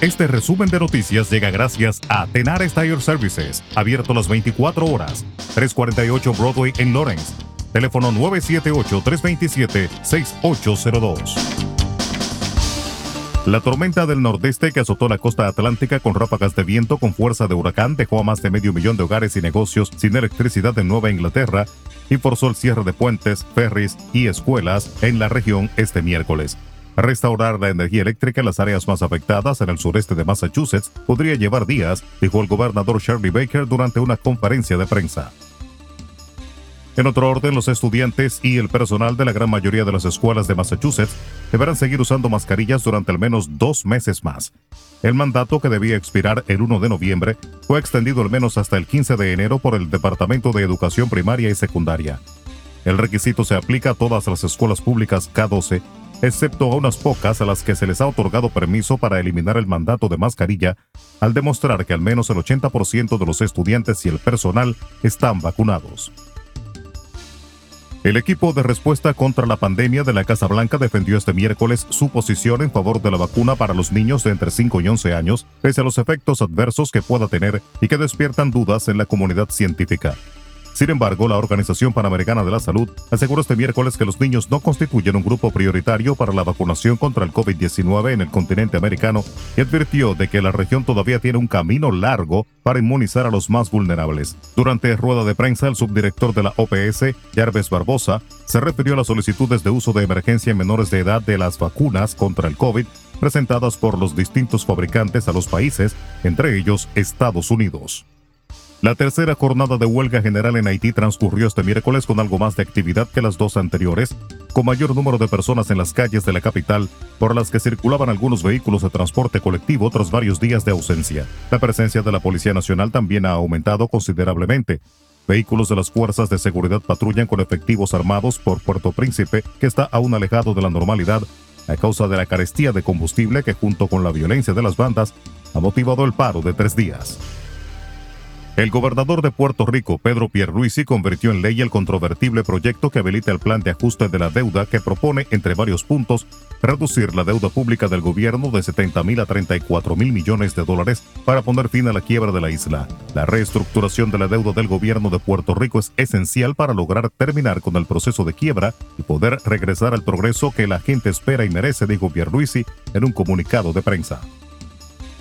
Este resumen de noticias llega gracias a Tenar Tire Services, abierto las 24 horas, 348 Broadway en Lawrence. Teléfono 978-327-6802. La tormenta del nordeste que azotó la costa atlántica con ráfagas de viento con fuerza de huracán dejó a más de medio millón de hogares y negocios sin electricidad en Nueva Inglaterra y forzó el cierre de puentes, ferries y escuelas en la región este miércoles. Restaurar la energía eléctrica en las áreas más afectadas en el sureste de Massachusetts podría llevar días, dijo el gobernador Charlie Baker durante una conferencia de prensa. En otro orden, los estudiantes y el personal de la gran mayoría de las escuelas de Massachusetts deberán seguir usando mascarillas durante al menos dos meses más. El mandato, que debía expirar el 1 de noviembre, fue extendido al menos hasta el 15 de enero por el Departamento de Educación Primaria y Secundaria. El requisito se aplica a todas las escuelas públicas K12 excepto a unas pocas a las que se les ha otorgado permiso para eliminar el mandato de mascarilla, al demostrar que al menos el 80% de los estudiantes y el personal están vacunados. El equipo de respuesta contra la pandemia de la Casa Blanca defendió este miércoles su posición en favor de la vacuna para los niños de entre 5 y 11 años, pese a los efectos adversos que pueda tener y que despiertan dudas en la comunidad científica. Sin embargo, la Organización Panamericana de la Salud aseguró este miércoles que los niños no constituyen un grupo prioritario para la vacunación contra el COVID-19 en el continente americano y advirtió de que la región todavía tiene un camino largo para inmunizar a los más vulnerables. Durante rueda de prensa, el subdirector de la OPS, Jarves Barbosa, se refirió a las solicitudes de uso de emergencia en menores de edad de las vacunas contra el COVID presentadas por los distintos fabricantes a los países, entre ellos Estados Unidos. La tercera jornada de huelga general en Haití transcurrió este miércoles con algo más de actividad que las dos anteriores, con mayor número de personas en las calles de la capital, por las que circulaban algunos vehículos de transporte colectivo tras varios días de ausencia. La presencia de la Policía Nacional también ha aumentado considerablemente. Vehículos de las fuerzas de seguridad patrullan con efectivos armados por Puerto Príncipe, que está aún alejado de la normalidad a causa de la carestía de combustible que junto con la violencia de las bandas ha motivado el paro de tres días. El gobernador de Puerto Rico, Pedro Pierluisi, convirtió en ley el controvertible proyecto que habilita el plan de ajuste de la deuda que propone, entre varios puntos, reducir la deuda pública del gobierno de 70 mil a 34 mil millones de dólares para poner fin a la quiebra de la isla. La reestructuración de la deuda del gobierno de Puerto Rico es esencial para lograr terminar con el proceso de quiebra y poder regresar al progreso que la gente espera y merece, dijo Pierluisi en un comunicado de prensa.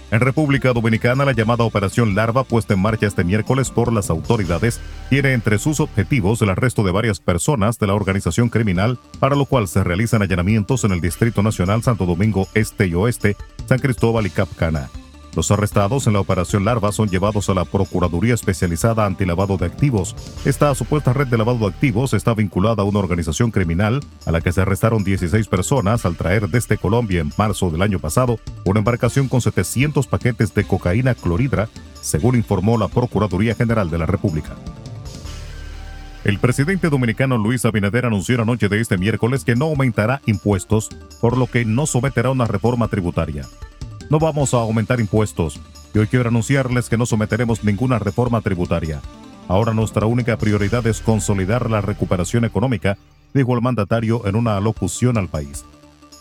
En República Dominicana, la llamada Operación Larva, puesta en marcha este miércoles por las autoridades, tiene entre sus objetivos el arresto de varias personas de la organización criminal, para lo cual se realizan allanamientos en el Distrito Nacional Santo Domingo Este y Oeste, San Cristóbal y Capcana. Los arrestados en la operación Larva son llevados a la Procuraduría Especializada Antilavado de Activos. Esta supuesta red de lavado de activos está vinculada a una organización criminal a la que se arrestaron 16 personas al traer desde Colombia en marzo del año pasado una embarcación con 700 paquetes de cocaína clorhidra, según informó la Procuraduría General de la República. El presidente dominicano Luis Abinader anunció la noche de este miércoles que no aumentará impuestos, por lo que no someterá una reforma tributaria. No vamos a aumentar impuestos y hoy quiero anunciarles que no someteremos ninguna reforma tributaria. Ahora nuestra única prioridad es consolidar la recuperación económica, dijo el mandatario en una alocución al país.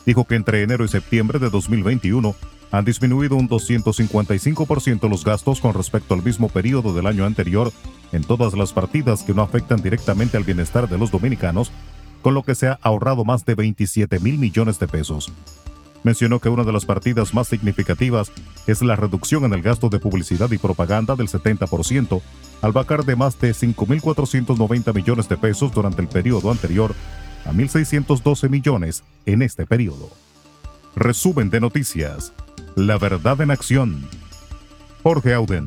Dijo que entre enero y septiembre de 2021 han disminuido un 255% los gastos con respecto al mismo periodo del año anterior en todas las partidas que no afectan directamente al bienestar de los dominicanos, con lo que se ha ahorrado más de 27 mil millones de pesos mencionó que una de las partidas más significativas es la reducción en el gasto de publicidad y propaganda del 70%, al bajar de más de 5.490 millones de pesos durante el periodo anterior a 1.612 millones en este periodo. Resumen de noticias. La verdad en acción. Jorge Auden.